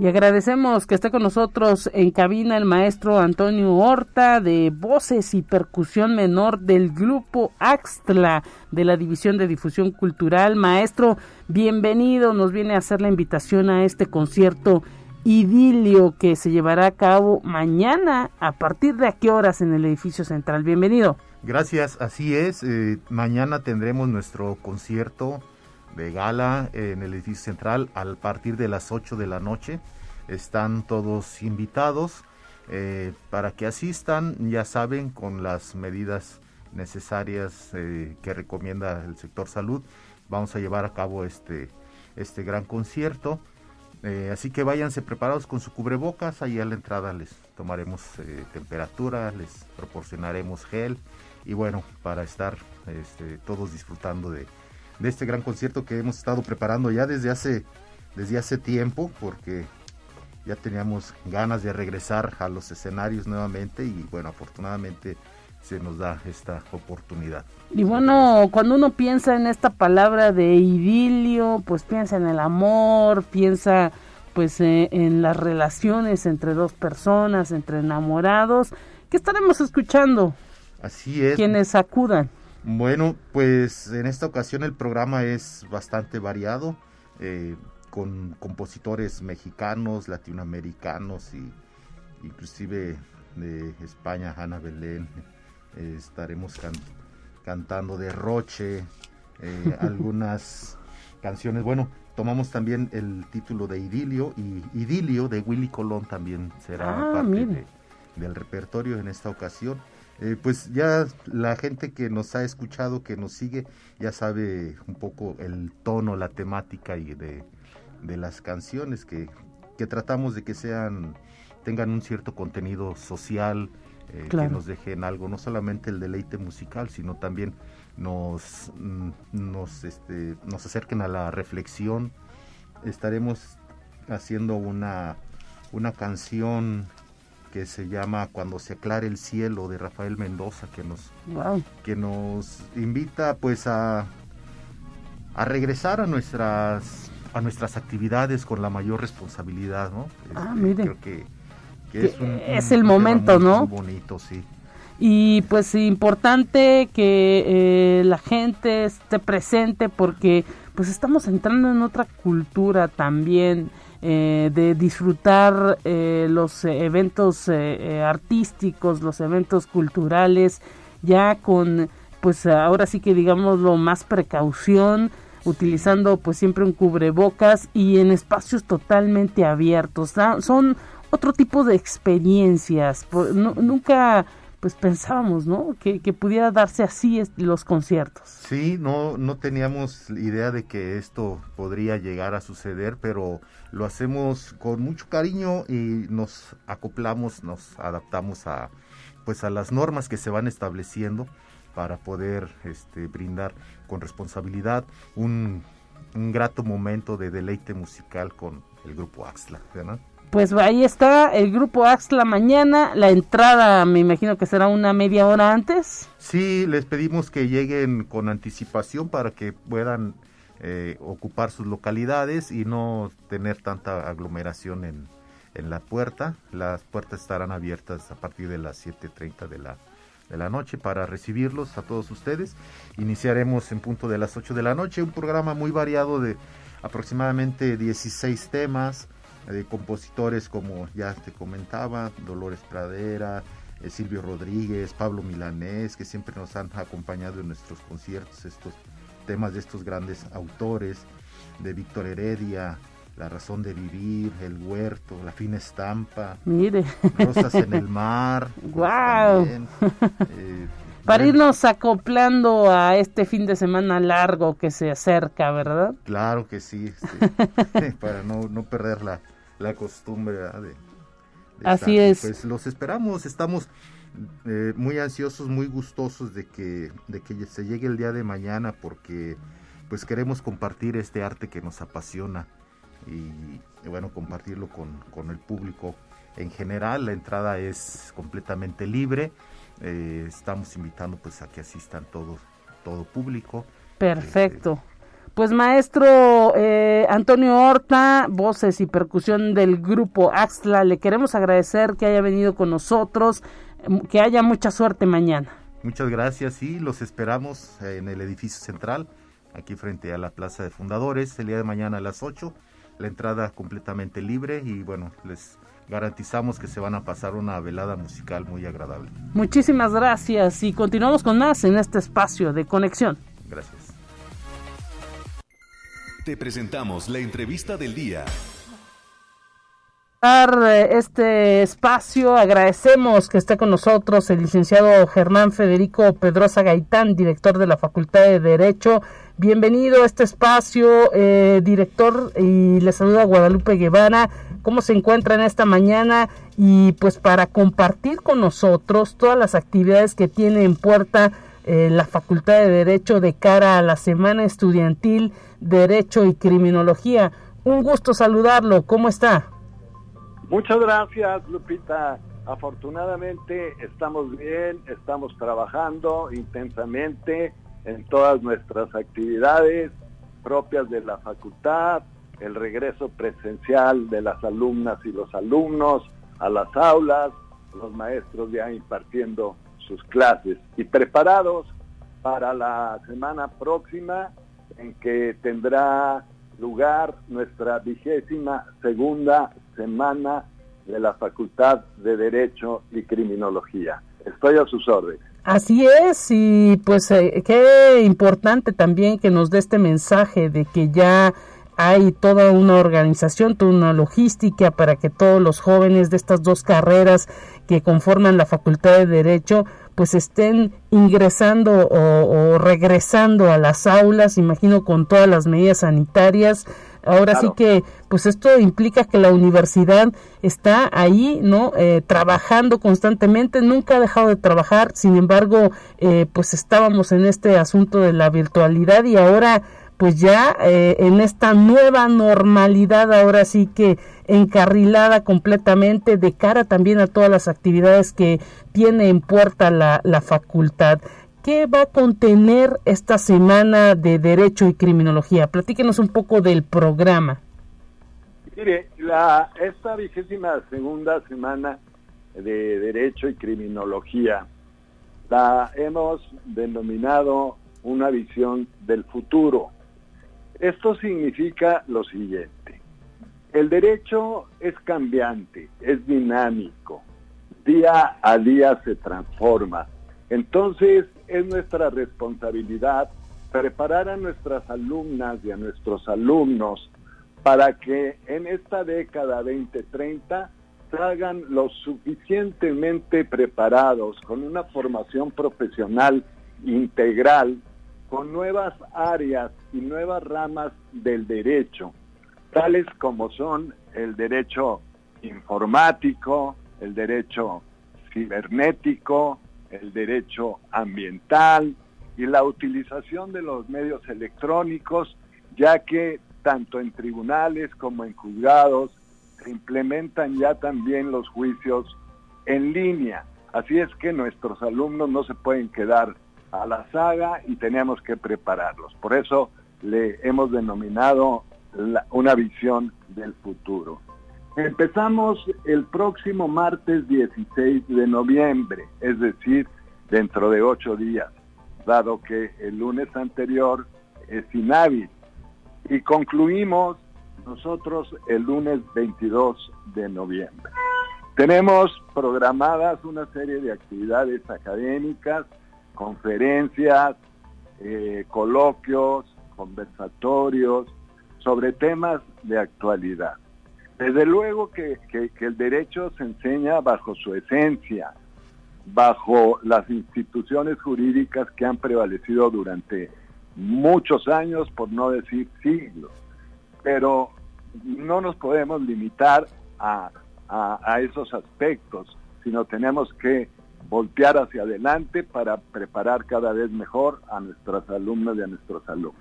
Y agradecemos que esté con nosotros en cabina el maestro Antonio Horta de Voces y Percusión Menor del grupo Axtla de la División de Difusión Cultural. Maestro, bienvenido, nos viene a hacer la invitación a este concierto Idilio que se llevará a cabo mañana. ¿A partir de a qué horas en el edificio central? Bienvenido. Gracias, así es. Eh, mañana tendremos nuestro concierto de gala en el edificio central a partir de las 8 de la noche. Están todos invitados eh, para que asistan, ya saben, con las medidas necesarias eh, que recomienda el sector salud. Vamos a llevar a cabo este, este gran concierto. así que váyanse preparados con su cubrebocas. Ahí a la entrada les tomaremos temperatura, les proporcionaremos gel y bueno, para estar este, todos disfrutando de, este gran concierto que hemos estado preparando ya desde hace, desde hace tiempo, porque ya teníamos ganas de regresar a los escenarios nuevamente y bueno, afortunadamente se nos da esta oportunidad. Y bueno, cuando uno piensa en esta palabra de idilio, pues piensa en el amor, piensa pues eh, en las relaciones entre dos personas, entre enamorados. ¿Qué estaremos escuchando? Así es. Quienes acudan. Bueno, pues en esta ocasión el programa es bastante variado, eh, con compositores mexicanos, latinoamericanos y inclusive de España, Ana Belén. Eh, estaremos cantando de Roche, eh, algunas canciones. Bueno, tomamos también el título de Idilio y Idilio de Willy Colón también será ah, parte del repertorio en esta ocasión. Eh, pues ya la gente que nos ha escuchado, que nos sigue, ya sabe un poco el tono, la temática y de, las canciones que, que, tratamos de que sean, tengan un cierto contenido social, eh, que nos dejen algo, no solamente el deleite musical, sino también nos, mm, nos, este, nos acerquen a la reflexión. Estaremos haciendo una, una canción que se llama Cuando se aclare el cielo de Rafael Mendoza que nos que nos invita pues a a regresar a nuestras a nuestras actividades con la mayor responsabilidad, ¿no? Ah, este, Creo que, es, es el momento, ¿no? Muy bonito, sí. Y pues importante que eh, la gente esté presente porque pues estamos entrando en otra cultura también eh, de disfrutar eh, los eventos eh, artísticos, los eventos culturales, ya con, pues ahora sí que digámoslo, más precaución, utilizando pues siempre un cubrebocas y en espacios totalmente abiertos. Son otro tipo de experiencias. nunca pues pensábamos, ¿no? Que, que, pudiera darse así los conciertos. Sí, no, no teníamos idea de que esto podría llegar a suceder, pero lo hacemos con mucho cariño y nos acoplamos, nos adaptamos a, pues a las normas que se van estableciendo para poder este, brindar con responsabilidad un, un grato momento de deleite musical con el grupo Axla, ¿verdad? Pues ahí está el grupo Axla mañana. La entrada me imagino que será una media hora antes. Sí, les pedimos que lleguen con anticipación para que puedan eh, ocupar sus localidades y no tener tanta aglomeración en, en la puerta. Las puertas estarán abiertas a partir de las 7.30 de la, de la noche para recibirlos a todos ustedes. Iniciaremos en punto de las 8 de la noche un programa muy variado de aproximadamente 16 temas de compositores como ya te comentaba, Dolores Pradera, eh, Silvio Rodríguez, Pablo Milanés, que siempre nos han acompañado en nuestros conciertos, estos temas de estos grandes autores, de Víctor Heredia, La razón de vivir, El huerto, La fina estampa, Mire. Rosas en el mar. ¡Guau! Eh, Para irnos acoplando a este fin de semana largo que se acerca, ¿verdad? Claro que sí, este, para no, no perder la, la costumbre de, Así es. Pues los esperamos, estamos eh, muy ansiosos, muy gustosos de que, de que se llegue el día de mañana porque pues queremos compartir este arte que nos apasiona y, bueno, compartirlo con, con, el público en general. La entrada es completamente libre. Eh, estamos invitando pues a que asistan todo, todo público. Perfecto. Este, pues maestro eh, Antonio Horta, voces y percusión del grupo Axla, le queremos agradecer que haya venido con nosotros, em, que haya mucha suerte mañana. Muchas gracias y los esperamos en el edificio central, aquí frente a la Plaza de Fundadores, el día de mañana a las 8. la entrada completamente libre y bueno, les garantizamos que se van a pasar una velada musical muy agradable. Muchísimas gracias y continuamos con más en este espacio de conexión. Gracias. Te presentamos la entrevista del día. Eh, este espacio agradecemos que esté con nosotros el licenciado Germán Federico Pedrosa Gaitán, director de la Facultad de Derecho. Bienvenido a este espacio, eh, director, y le saluda Guadalupe Guevara. ¿Cómo se encuentra en esta mañana? Y pues para compartir con nosotros todas las actividades que tiene en puerta eh, la Facultad de Derecho de cara a la Semana Estudiantil Derecho y Criminología. Un gusto saludarlo. ¿Cómo está? Muchas gracias, Lupita. Afortunadamente estamos bien, estamos trabajando intensamente en todas nuestras actividades propias de la facultad, el regreso presencial de las alumnas y los alumnos a las aulas, los maestros ya impartiendo sus clases y preparados para la semana próxima en que tendrá lugar nuestra vigésima segunda semana de la Facultad de Derecho y Criminología. Estoy a sus órdenes. Así es, y pues eh, qué importante también que nos dé este mensaje de que ya hay toda una organización, toda una logística para que todos los jóvenes de estas dos carreras que conforman la Facultad de Derecho pues estén ingresando o, regresando a las aulas, imagino con todas las medidas sanitarias. Ahora sí que, pues esto implica que la universidad está ahí, ¿no? Eh, trabajando constantemente, nunca ha dejado de trabajar, sin embargo, eh, pues estábamos en este asunto de la virtualidad y ahora pues ya eh, en esta nueva normalidad, ahora sí que encarrilada completamente de cara también a todas las actividades que tiene en puerta la, la facultad. ¿Qué va a contener esta semana de Derecho y Criminología? Platíquenos un poco del programa. Mire, la, esta vigésima segunda semana de Derecho y Criminología la hemos denominado una visión del futuro esto significa lo siguiente. El derecho es cambiante, es dinámico, día a día se transforma. Entonces es nuestra responsabilidad preparar a nuestras alumnas y a nuestros alumnos para que en esta década 2030 salgan lo suficientemente preparados con una formación profesional integral con nuevas áreas y nuevas ramas del derecho, tales como son el derecho informático, el derecho cibernético, el derecho ambiental y la utilización de los medios electrónicos, ya que tanto en tribunales como en juzgados se implementan ya también los juicios en línea. Así es que nuestros alumnos no se pueden quedar a la saga y tenemos que prepararlos. Por eso le hemos denominado una visión del futuro. Empezamos el próximo martes 16 de noviembre, es decir, dentro de ocho días, dado que el lunes anterior es inhábil. Y concluimos nosotros el lunes 22 de noviembre. Tenemos programadas una serie de actividades académicas conferencias, eh, coloquios, conversatorios sobre temas de actualidad. Desde luego que, el derecho se enseña bajo su esencia, bajo las instituciones jurídicas que han prevalecido durante muchos años, por no decir siglos. Pero no nos podemos limitar a, a esos aspectos, sino tenemos que voltear hacia adelante para preparar cada vez mejor a nuestras alumnas y a nuestros alumnos.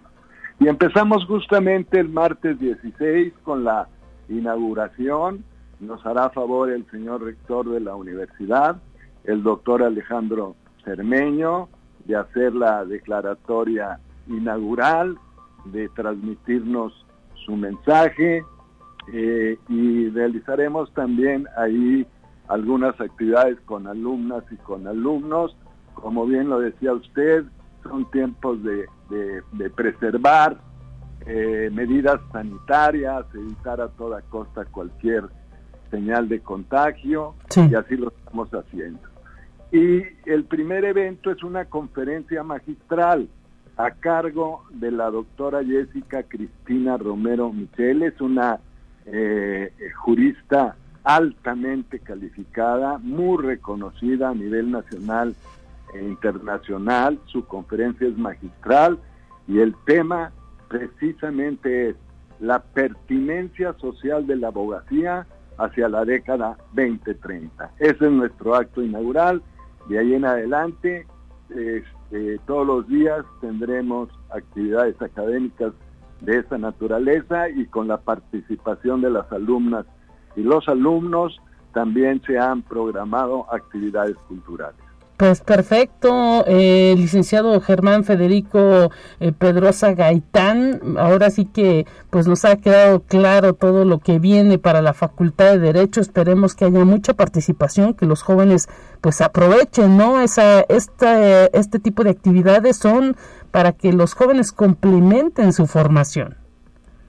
Y empezamos justamente el martes 16 con la inauguración. Nos hará favor el señor rector de la universidad, el doctor Alejandro Cermeño, de hacer la declaratoria inaugural, de transmitirnos su mensaje eh, y realizaremos también ahí algunas actividades con alumnas y con alumnos. Como bien lo decía usted, son tiempos de, preservar eh, medidas sanitarias, evitar a toda costa cualquier señal de contagio y así lo estamos haciendo. Y el primer evento es una conferencia magistral a cargo de la doctora Jessica Cristina Romero Michel, es una eh, jurista altamente calificada, muy reconocida a nivel nacional e internacional, su conferencia es magistral y el tema precisamente es la pertinencia social de la abogacía hacia la década 2030. Ese es nuestro acto inaugural. De ahí en adelante, este, todos los días tendremos actividades académicas de esa naturaleza y con la participación de las alumnas y los alumnos también se han programado actividades culturales. Pues perfecto, eh, licenciado Germán Federico eh, Pedrosa Gaitán, ahora sí que pues nos ha quedado claro todo lo que viene para la Facultad de Derecho, esperemos que haya mucha participación, que los jóvenes pues aprovechen, ¿no? Esa, esta, este tipo de actividades son para que los jóvenes complementen su formación.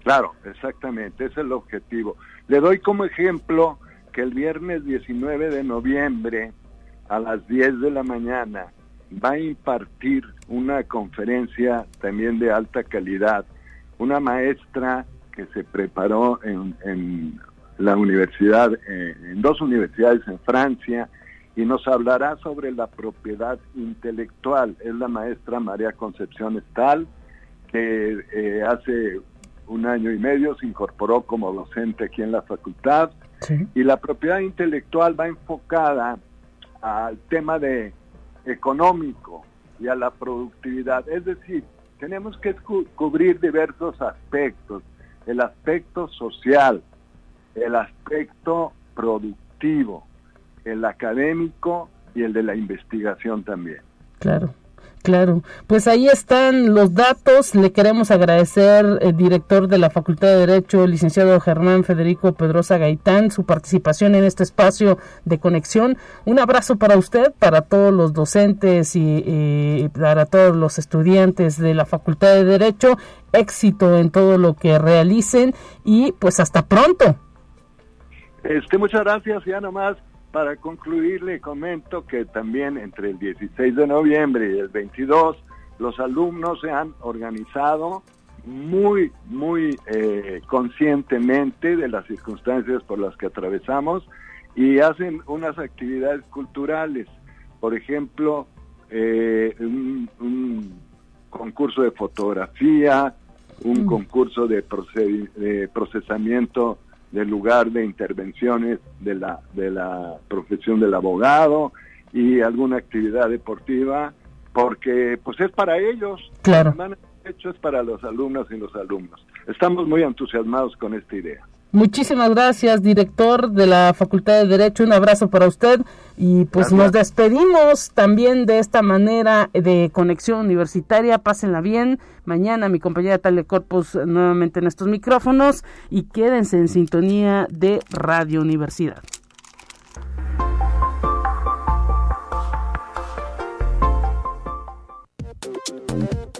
Claro, exactamente, ese es el objetivo. Le doy como ejemplo que el viernes 19 de noviembre a las 10 de la mañana va a impartir una conferencia también de alta calidad, una maestra que se preparó en, la universidad, eh, en dos universidades en Francia, y nos hablará sobre la propiedad intelectual. Es la maestra María Concepción Estal, que eh, hace un año y medio se incorporó como docente aquí en la facultad, y la propiedad intelectual va enfocada al tema de económico y a la productividad. Es decir, tenemos que cubrir diversos aspectos, el aspecto social, el aspecto productivo, el académico y el de la investigación también. Claro. Claro, pues ahí están los datos. Le queremos agradecer, el eh, director de la Facultad de Derecho, el licenciado Germán Federico Pedrosa Gaitán, su participación en este espacio de conexión. Un abrazo para usted, para todos los docentes y, para todos los estudiantes de la Facultad de Derecho. Éxito en todo lo que realicen y pues hasta pronto. Este, muchas gracias, ya nomás para concluir, le comento que también entre el 16 de noviembre y el 22, los alumnos se han organizado muy, muy eh, conscientemente de las circunstancias por las que atravesamos y hacen unas actividades culturales. Por ejemplo, eh, un, concurso de fotografía, un mm. concurso de, de procesamiento del lugar de intervenciones de la, de la profesión del abogado y alguna actividad deportiva, porque pues es para ellos. Claro. hecho es para los alumnos y los alumnos. Estamos muy entusiasmados con esta idea. Muchísimas gracias, director de la Facultad de Derecho. Un abrazo para usted y pues nos despedimos también de esta manera de conexión universitaria. Pásenla bien. Mañana mi compañera Talia Corpus nuevamente en estos micrófonos y quédense en sintonía de Radio Universidad.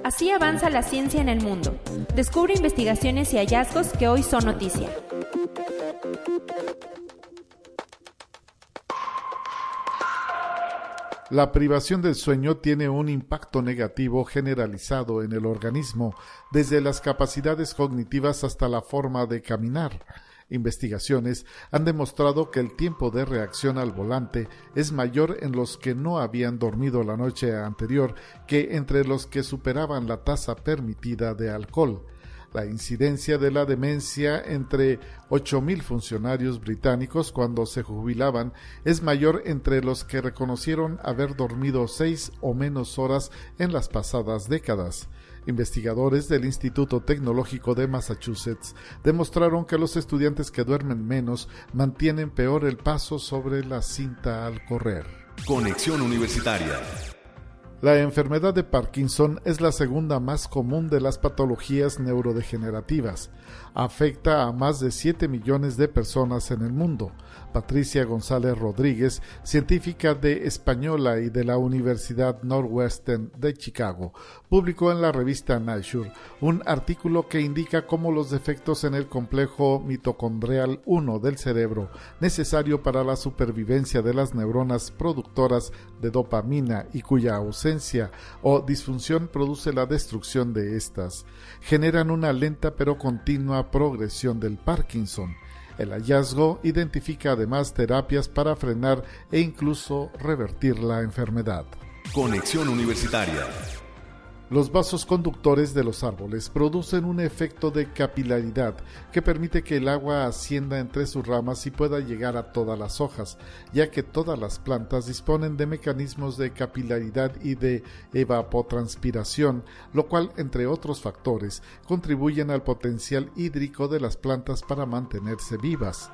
Así avanza la ciencia en el mundo. Descubre investigaciones y hallazgos que hoy son noticia. La privación del sueño tiene un impacto negativo generalizado en el organismo, desde las capacidades cognitivas hasta la forma de caminar. Investigaciones han demostrado que el tiempo de reacción al volante es mayor en los que no habían dormido la noche anterior que entre los que superaban la tasa permitida de alcohol. La incidencia de la demencia entre 8.000 funcionarios británicos cuando se jubilaban es mayor entre los que reconocieron haber dormido seis o menos horas en las pasadas décadas. Investigadores del Instituto Tecnológico de Massachusetts demostraron que los estudiantes que duermen menos mantienen peor el paso sobre la cinta al correr. Conexión Universitaria. La enfermedad de Parkinson es la segunda más común de las patologías neurodegenerativas. Afecta a más de 7 millones de personas en el mundo. Patricia González Rodríguez, científica de Española y de la Universidad Northwestern de Chicago, publicó en la revista Nature un artículo que indica cómo los defectos en el complejo mitocondrial 1 del cerebro, necesario para la supervivencia de las neuronas productoras de dopamina y cuya ausencia o disfunción produce la destrucción de estas, generan una lenta pero continua progresión del Parkinson el hallazgo identifica además terapias para frenar e incluso revertir la enfermedad. Conexión Universitaria los vasos conductores de los árboles producen un efecto de capilaridad que permite que el agua ascienda entre sus ramas y pueda llegar a todas las hojas, ya que todas las plantas disponen de mecanismos de capilaridad y de evapotranspiración, lo cual, entre otros factores, contribuyen al potencial hídrico de las plantas para mantenerse vivas.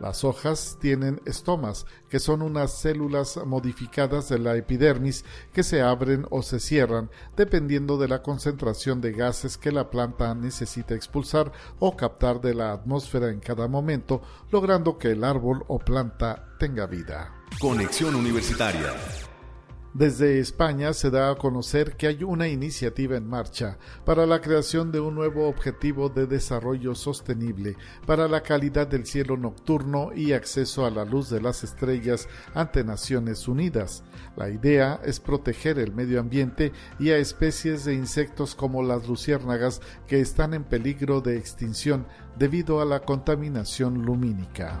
Las hojas tienen estomas, que son unas células modificadas de la epidermis que se abren o se cierran dependiendo de la concentración de gases que la planta necesita expulsar o captar de la atmósfera en cada momento, logrando que el árbol o planta tenga vida. Conexión Universitaria desde España se da a conocer que hay una iniciativa en marcha para la creación de un nuevo objetivo de desarrollo sostenible para la calidad del cielo nocturno y acceso a la luz de las estrellas ante Naciones Unidas. La idea es proteger el medio ambiente y a especies de insectos como las luciérnagas que están en peligro de extinción debido a la contaminación lumínica.